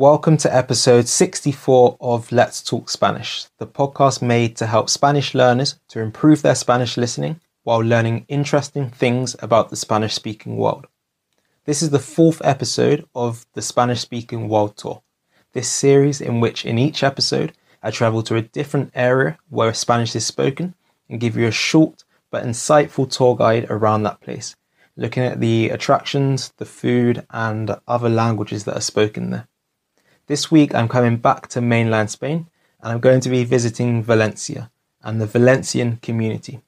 Welcome to episode 64 of Let's Talk Spanish, the podcast made to help Spanish learners to improve their Spanish listening while learning interesting things about the Spanish speaking world. This is the fourth episode of the Spanish speaking world tour, this series in which in each episode I travel to a different area where Spanish is spoken and give you a short but insightful tour guide around that place, looking at the attractions, the food, and other languages that are spoken there. This week I'm coming back to mainland Spain and I'm going to be visiting Valencia and the Valencian community.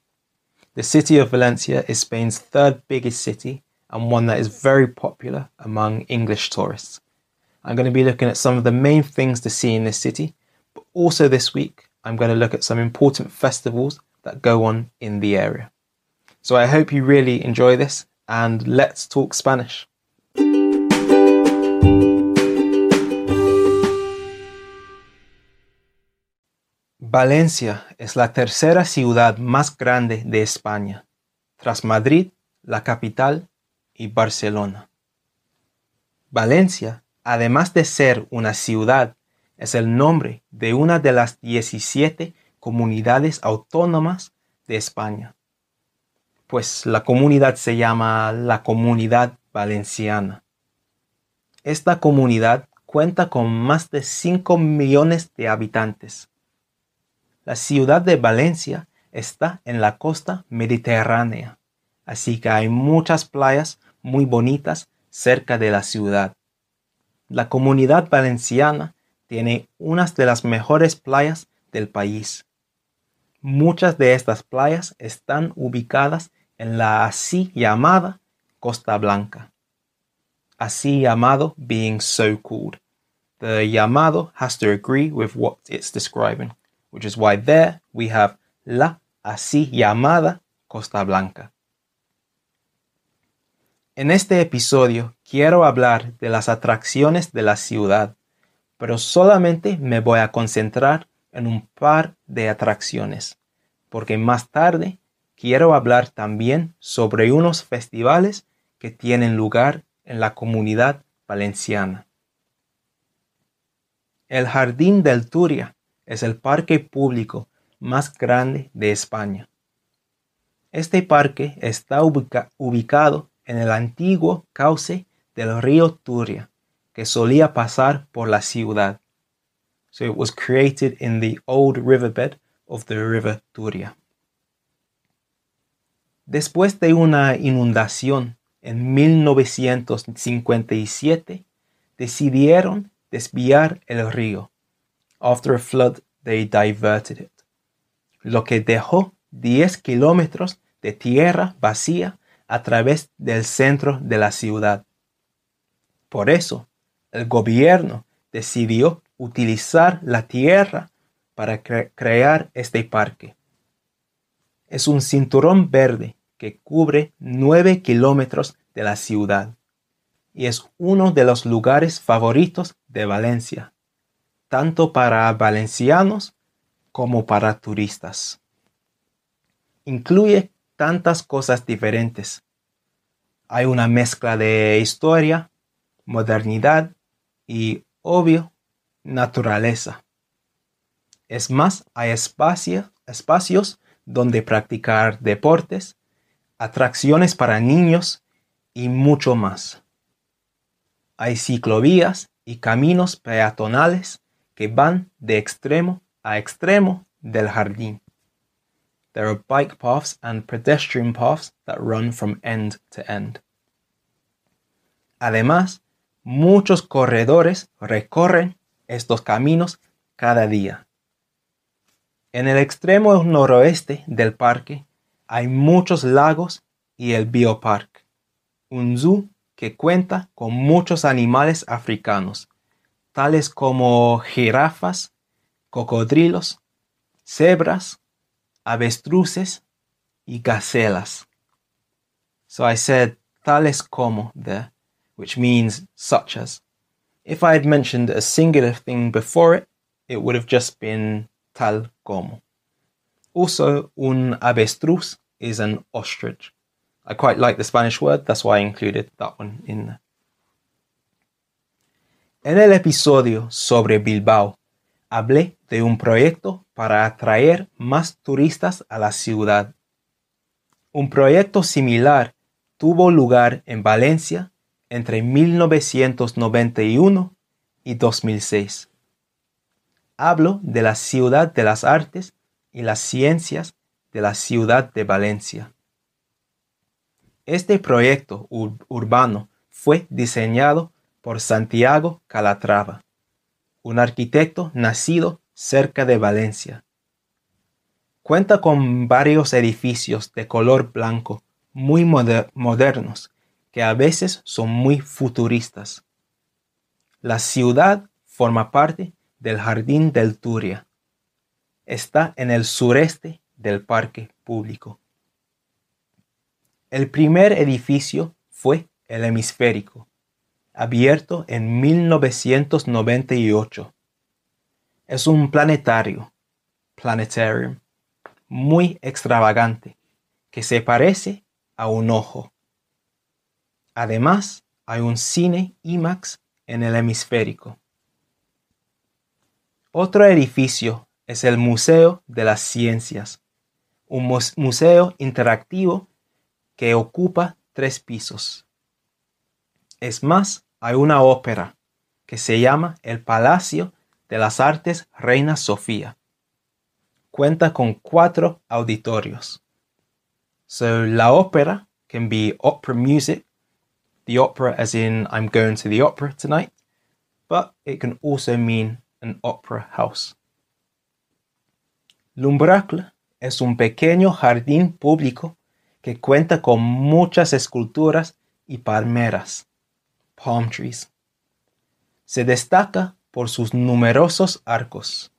The city of Valencia is Spain's third biggest city and one that is very popular among English tourists. I'm going to be looking at some of the main things to see in this city, but also this week I'm going to look at some important festivals that go on in the area. So I hope you really enjoy this and let's talk Spanish. Valencia es la tercera ciudad más grande de España, tras Madrid, la capital, y Barcelona. Valencia, además de ser una ciudad, es el nombre de una de las 17 comunidades autónomas de España, pues la comunidad se llama la Comunidad Valenciana. Esta comunidad cuenta con más de 5 millones de habitantes. La ciudad de Valencia está en la costa mediterránea, así que hay muchas playas muy bonitas cerca de la ciudad. La comunidad valenciana tiene unas de las mejores playas del país. Muchas de estas playas están ubicadas en la así llamada Costa Blanca. Así llamado being so called. The llamado has to agree with what it's describing, which is why there we have la así llamada Costa Blanca. En este episodio quiero hablar de las atracciones de la ciudad, pero solamente me voy a concentrar en un par de atracciones, porque más tarde quiero hablar también sobre unos festivales que tienen lugar en la comunidad valenciana. El Jardín del Turia es el parque público más grande de España. Este parque está ubicado en el antiguo cauce del río Turia, que solía pasar por la ciudad. So it was created in the old riverbed of the river Turia. Después de una inundación en 1957, decidieron desviar el río. After a flood, they diverted it. Lo que dejó 10 kilómetros de tierra vacía a través del centro de la ciudad. Por eso, el gobierno decidió utilizar la tierra para crear este parque. Es un cinturón verde que cubre 9 kilómetros de la ciudad y es uno de los lugares favoritos de Valencia, tanto para valencianos como para turistas. Incluye tantas cosas diferentes. Hay una mezcla de historia, modernidad y, obvio, naturaleza. Es más, hay espacios donde practicar deportes, atracciones para niños y mucho más. Hay ciclovías y caminos peatonales que van de extremo a extremo del jardín. There are bike paths and pedestrian paths that run from end to end. Además, muchos corredores recorren estos caminos cada día. En el extremo noroeste del parque hay muchos lagos y el Biopark, un zoo que cuenta con muchos animales africanos, tales como jirafas, cocodrilos, cebras, avestruces y gacelas. So I said tales como there, which means such as. If I had mentioned a singular thing before it, it would have just been tal como. Also, un avestruz is an ostrich. I quite like the Spanish word, that's why I included that one in there. En el episodio sobre Bilbao, hablé de un proyecto para atraer más turistas a la ciudad. Un proyecto similar tuvo lugar en Valencia entre 1991 y 2006. Hablo de la ciudad de las artes y las ciencias de la ciudad de Valencia. Este proyecto urbano fue diseñado por Santiago Calatrava un arquitecto nacido cerca de Valencia. Cuenta con varios edificios de color blanco muy modernos que a veces son muy futuristas. La ciudad forma parte del Jardín del Turia. Está en el sureste del parque público. El primer edificio fue el hemisférico, abierto en 1998. Es un planetario, planetarium, muy extravagante, que se parece a un ojo. Además, hay un cine IMAX en el hemisférico. Otro edificio es el Museo de las Ciencias, un museo interactivo que ocupa tres pisos. Es más, hay una ópera que se llama El Palacio de las Artes Reina Sofía. Cuenta con cuatro auditorios. So la ópera can be opera music, the opera as in I'm going to the opera tonight, but it can also mean an opera house. L'Umbracle es un pequeño jardín público que cuenta con muchas esculturas y palmeras palm trees. Se destaca por sus numerosos arcos.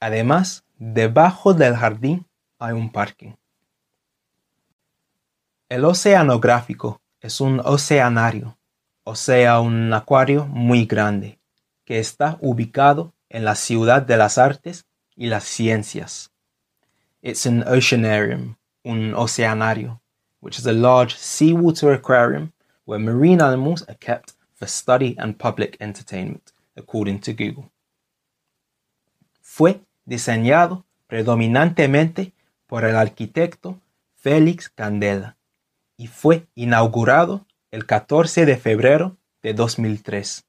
Además, debajo del jardín hay un parking. El oceanográfico es un oceanario, o sea, un acuario muy grande, que está ubicado en la ciudad de las artes y las ciencias. It's an oceanarium, un oceanario, which is a large seawater aquarium where marine animals are kept for study and public entertainment, according to Google. Fue diseñado predominantemente por el arquitecto Félix Candela y fue inaugurado el 14 de febrero de 2003.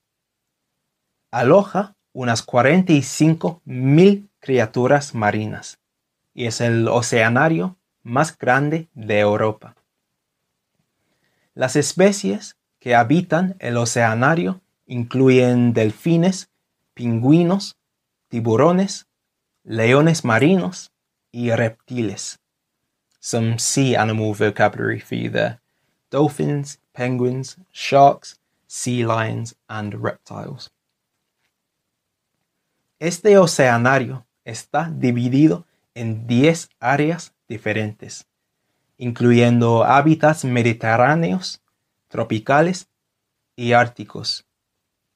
Aloja unas 45 mil criaturas marinas y es el oceanario más grande de Europa. Las especies que habitan el oceanario incluyen delfines, pingüinos, tiburones, leones marinos y reptiles. Some sea animal vocabulary for you there. Dolphins, penguins, sharks, sea lions, and reptiles. Este oceanario está dividido en 10 áreas diferentes incluyendo hábitats mediterráneos, tropicales y árticos,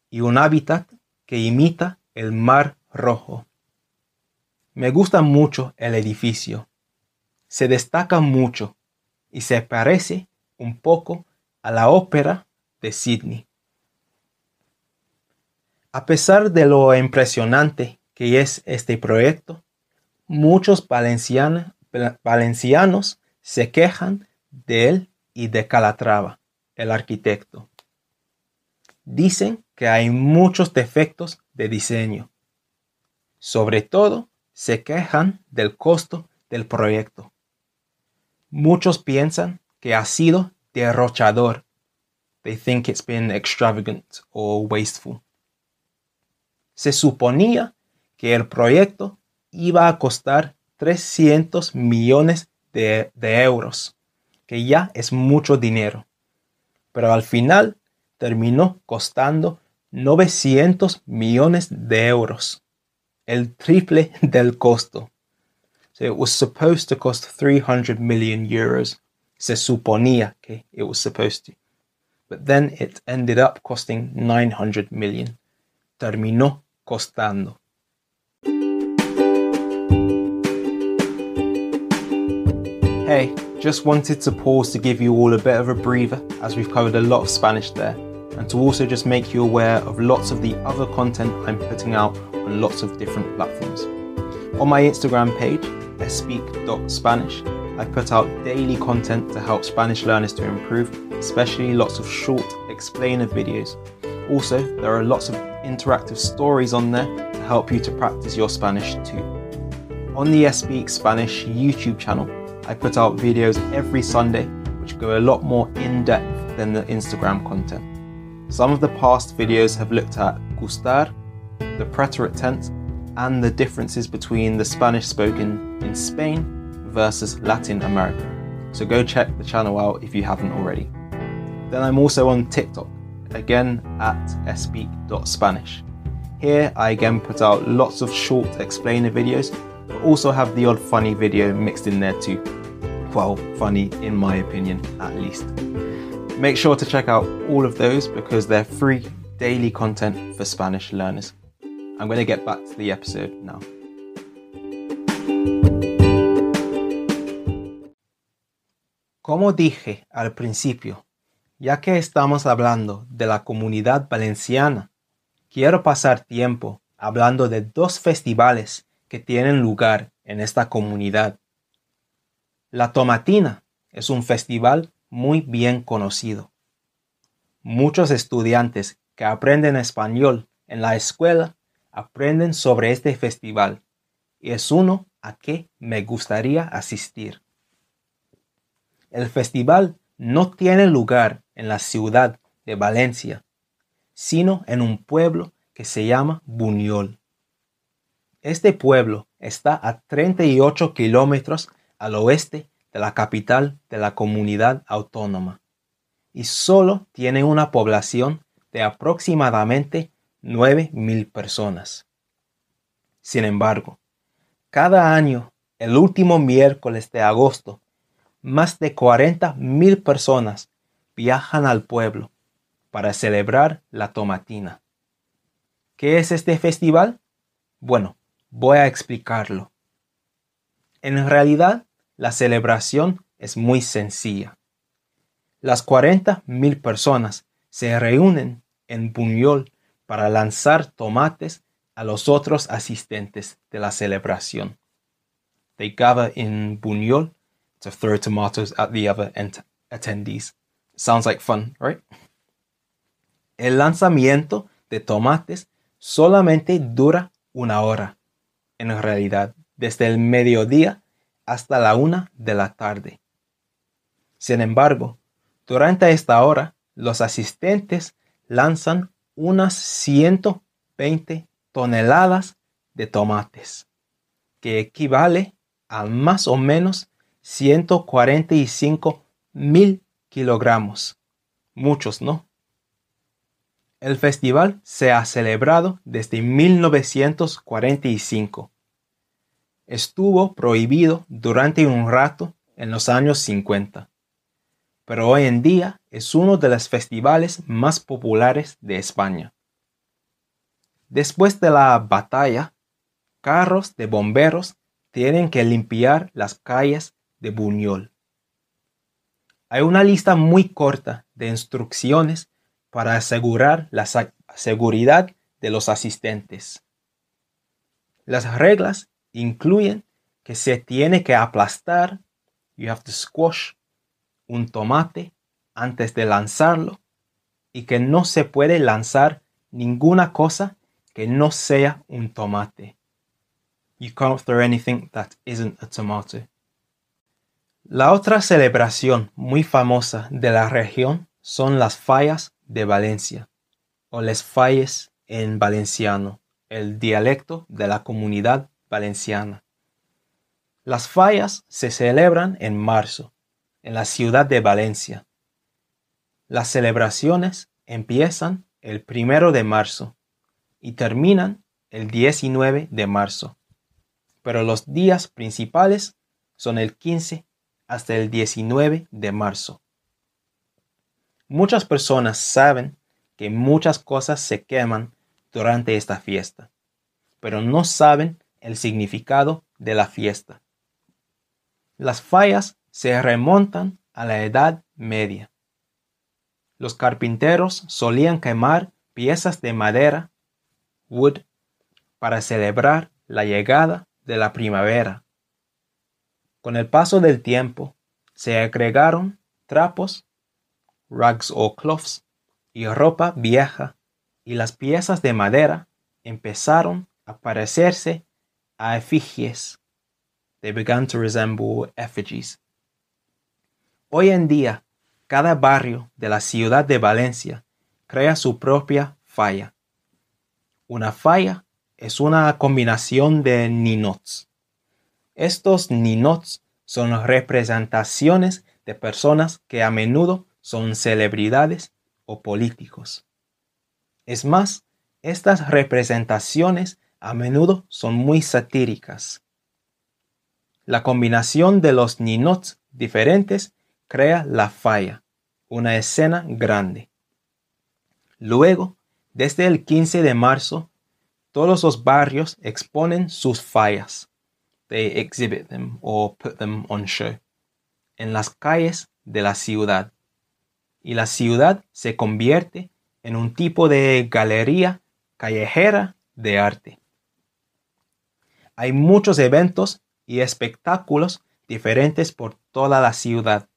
y un hábitat que imita el mar rojo. Me gusta mucho el edificio. Se destaca mucho y se parece un poco a la ópera de Sydney. A pesar de lo impresionante que es este proyecto, muchos valencianos se quejan de él y de Calatrava, el arquitecto. Dicen que hay muchos defectos de diseño. Sobre todo, se quejan del costo del proyecto. Muchos piensan que ha sido derrochador. They think it's been extravagant or wasteful. Se suponía que el proyecto iba a costar 300 millones de, euros, que ya es mucho dinero. Pero al final terminó costando 900 millones de euros, el triple del costo. So it was supposed to cost 300 million euros. Se suponía que it was supposed to. But then it ended up costing 900 million. Terminó costando. Hey, just wanted to pause to give you all a bit of a breather as we've covered a lot of Spanish there. and to also just make you aware of lots of the other content I'm putting out on lots of different platforms. On my Instagram page, speak.spanish, I put out daily content to help Spanish learners to improve, especially lots of short explainer videos. Also, there are lots of interactive stories on there to help you to practice your Spanish too. On the Speak Spanish YouTube channel, I put out videos every Sunday which go a lot more in depth than the Instagram content. Some of the past videos have looked at gustar, the preterite tense, and the differences between the Spanish spoken in Spain versus Latin America. So go check the channel out if you haven't already. Then I'm also on TikTok, again at speak.spanish. Here I again put out lots of short explainer videos, but also have the odd funny video mixed in there too. Well, funny in my opinion, at least. Make sure to check out all of those because they're free daily content for Spanish learners. I'm going to get back to the episode now. Como dije al principio, ya que estamos hablando de la comunidad valenciana, quiero pasar tiempo hablando de dos festivales que tienen lugar en esta comunidad. La Tomatina es un festival muy bien conocido. Muchos estudiantes que aprenden español en la escuela aprenden sobre este festival y es uno a que me gustaría asistir. El festival no tiene lugar en la ciudad de Valencia, sino en un pueblo que se llama Buñol. Este pueblo está a 38 kilómetros al oeste de la capital de la comunidad autónoma y solo tiene una población de aproximadamente 9.000 personas. Sin embargo, cada año, el último miércoles de agosto, más de 40.000 personas viajan al pueblo para celebrar la tomatina. ¿Qué es este festival? Bueno, voy a explicarlo. En realidad, la celebración es muy sencilla. Las 40.000 personas se reúnen en Buñol para lanzar tomates a los otros asistentes de la celebración. They gather in Buñol to throw tomatoes at the other attendees. Sounds like fun, right? El lanzamiento de tomates solamente dura una hora, en realidad, desde el mediodía hasta la una de la tarde. Sin embargo, durante esta hora, los asistentes lanzan unas 120 toneladas de tomates, que equivale a más o menos 145 mil kilogramos. Muchos, ¿no? El festival se ha celebrado desde 1945 estuvo prohibido durante un rato en los años 50, pero hoy en día es uno de los festivales más populares de España. Después de la batalla, carros de bomberos tienen que limpiar las calles de Buñol. Hay una lista muy corta de instrucciones para asegurar la seguridad de los asistentes. Las reglas incluyen que se tiene que aplastar, you have to squash un tomate antes de lanzarlo y que no se puede lanzar ninguna cosa que no sea un tomate. You can't throw anything that isn't a tomato. La otra celebración muy famosa de la región son las fallas de Valencia, o les falles en valenciano, el dialecto de la comunidad valenciana. Las fallas se celebran en marzo, en la ciudad de Valencia. Las celebraciones empiezan el primero de marzo y terminan el 19 de marzo, pero los días principales son el 15 hasta el 19 de marzo. Muchas personas saben que muchas cosas se queman durante esta fiesta, pero no saben el significado de la fiesta. Las fallas se remontan a la Edad Media. los carpinteros solían quemar piezas de madera, wood, para celebrar la llegada de la primavera. Con el paso del tiempo, se agregaron trapos, rugs o cloths, y ropa vieja, y las piezas de madera empezaron a parecerse a efigies. They began to resemble effigies. Hoy en día, cada barrio de la ciudad de Valencia crea su propia falla. Una falla es una combinación de ninots. Estos ninots son representaciones de personas que a menudo son celebridades o políticos. Es más, estas representaciones a menudo son muy satíricas. La combinación de los ninots diferentes crea la falla, una escena grande. Luego, desde el 15 de marzo, todos los barrios exponen sus fallas. They exhibit them or put them on show. En las calles de la ciudad. Y la ciudad se convierte en un tipo de galería callejera de arte. Hay muchos eventos y espectáculos diferentes por toda la ciudad.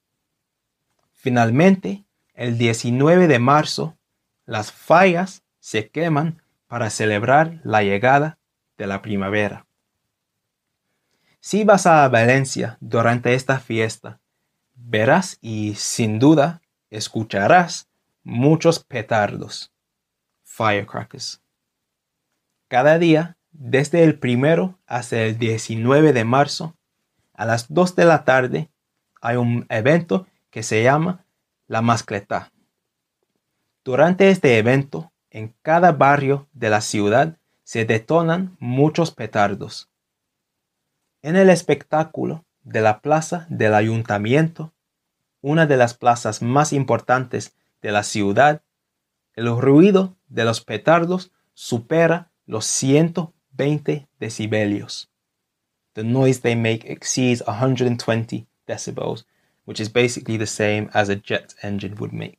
Finalmente, el 19 de marzo, las fallas se queman para celebrar la llegada de la primavera. Si vas a Valencia durante esta fiesta, verás y sin duda escucharás muchos petardos, firecrackers. Cada día, desde el primero hasta el 19 de marzo, a las 2 de la tarde, hay un evento que se llama la mascleta. Durante este evento, en cada barrio de la ciudad se detonan muchos petardos. En el espectáculo de la plaza del ayuntamiento, una de las plazas más importantes de la ciudad, el ruido de los petardos supera los 120 decibelios. The noise they make exceeds 120 decibels, which is basically the same as a jet engine would make.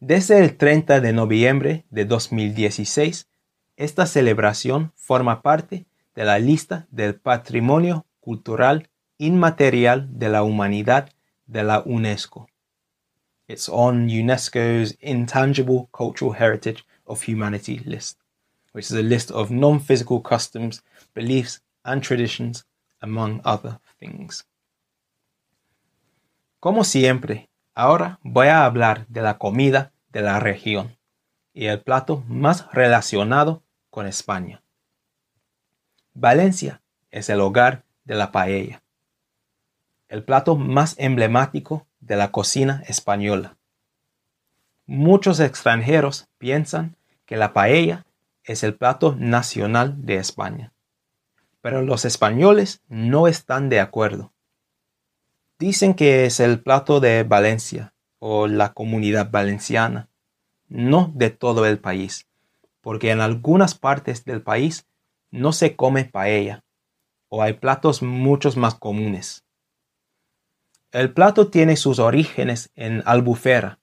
Desde el 30 de noviembre de 2016, esta celebración forma parte de la lista del Patrimonio Cultural Inmaterial de la Humanidad de la UNESCO. It's on UNESCO's Intangible Cultural Heritage of Humanity list, which is a list of non physical customs, beliefs, and traditions, among other things. Como siempre, ahora voy a hablar de la comida de la región y el plato más relacionado con España. Valencia es el hogar de la paella, el plato más emblemático de la cocina española. Muchos extranjeros piensan que la paella es el plato nacional de España, pero los españoles no están de acuerdo. Dicen que es el plato de Valencia o la comunidad valenciana, no de todo el país, porque en algunas partes del país no se come paella o hay platos muchos más comunes. El plato tiene sus orígenes en Albufera,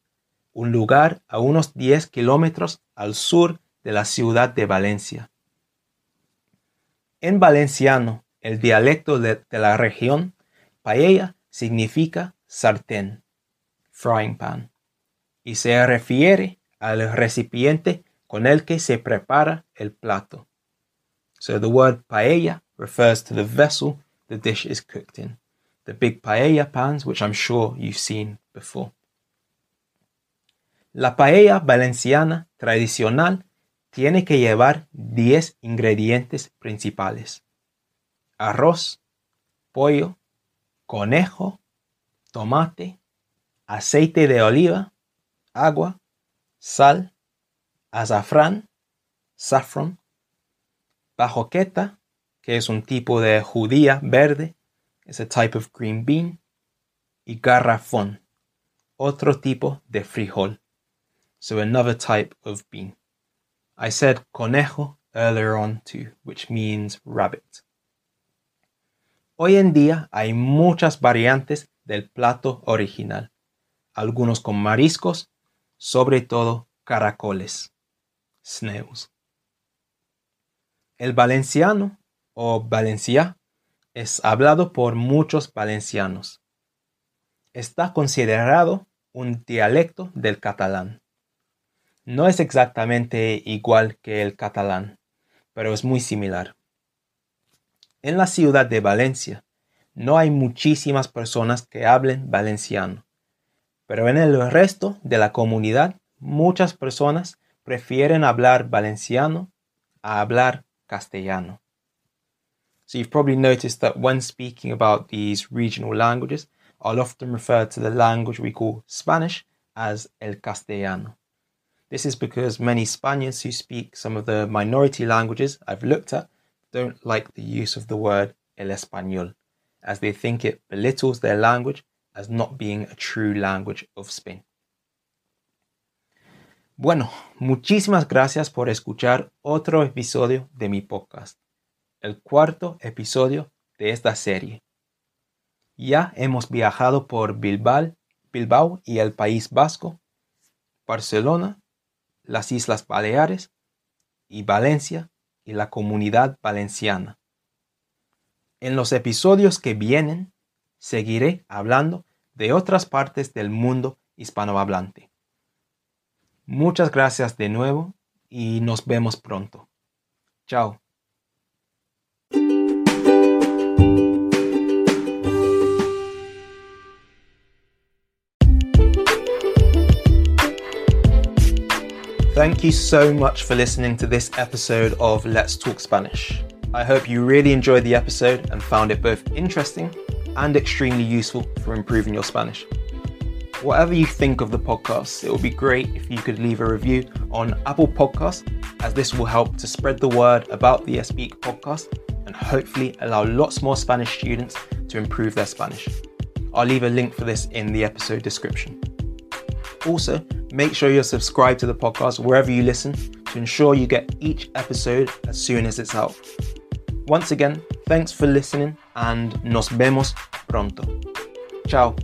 un lugar a unos 10 kilómetros al sur de la ciudad de Valencia. En valenciano, el dialecto de, de la región, paella significa sartén, frying pan, y se refiere al recipiente con el que se prepara el plato. So the word paella refers to the vessel the dish is cooked in. The big paella pans, which I'm sure you've seen before. La paella valenciana tradicional tiene que llevar 10 ingredientes principales. Arroz, pollo, conejo, tomate, aceite de oliva, agua, sal, azafrán, saffron, bajoqueta, que es un tipo de judía verde, es a type of green bean, y garrafón, otro tipo de frijol, so another type of bean. I said conejo earlier on too, which means rabbit. Hoy en día hay muchas variantes del plato original. algunos con mariscos, sobre todo caracoles, snails. El valenciano o valencia es hablado por muchos valencianos. Está considerado un dialecto del catalán. No es exactamente igual que el catalán, pero es muy similar. En la ciudad de Valencia no hay muchísimas personas que hablen valenciano, pero en el resto de la comunidad muchas personas prefieren hablar valenciano a hablar castellano. So you've probably noticed that when speaking about these regional languages, I'll often refer to the language we call Spanish as el castellano. This is because many Spaniards who speak some of the minority languages I've looked at don't like the use of the word el español, as they think it belittles their language as not being a true language of Spain. Bueno, muchísimas gracias por escuchar otro episodio de mi podcast, el cuarto episodio de esta serie. Ya hemos viajado por Bilbao, Bilbao y el País Vasco, Barcelona, las Islas Baleares y Valencia y la comunidad valenciana. En los episodios que vienen, seguiré hablando de otras partes del mundo hispanohablante. Muchas gracias de nuevo y nos vemos pronto. Chao. Thank you so much for listening to this episode of Let's Talk Spanish. I hope you really enjoyed the episode and found it both interesting and extremely useful for improving your Spanish. Whatever you think of the podcast, it would be great if you could leave a review on Apple Podcasts, as this will help to spread the word about the Speak podcast and hopefully allow lots more Spanish students to improve their Spanish. I'll leave a link for this in the episode description. Also, make sure you're subscribed to the podcast wherever you listen to ensure you get each episode as soon as it's out. Once again, thanks for listening and nos vemos pronto. Ciao.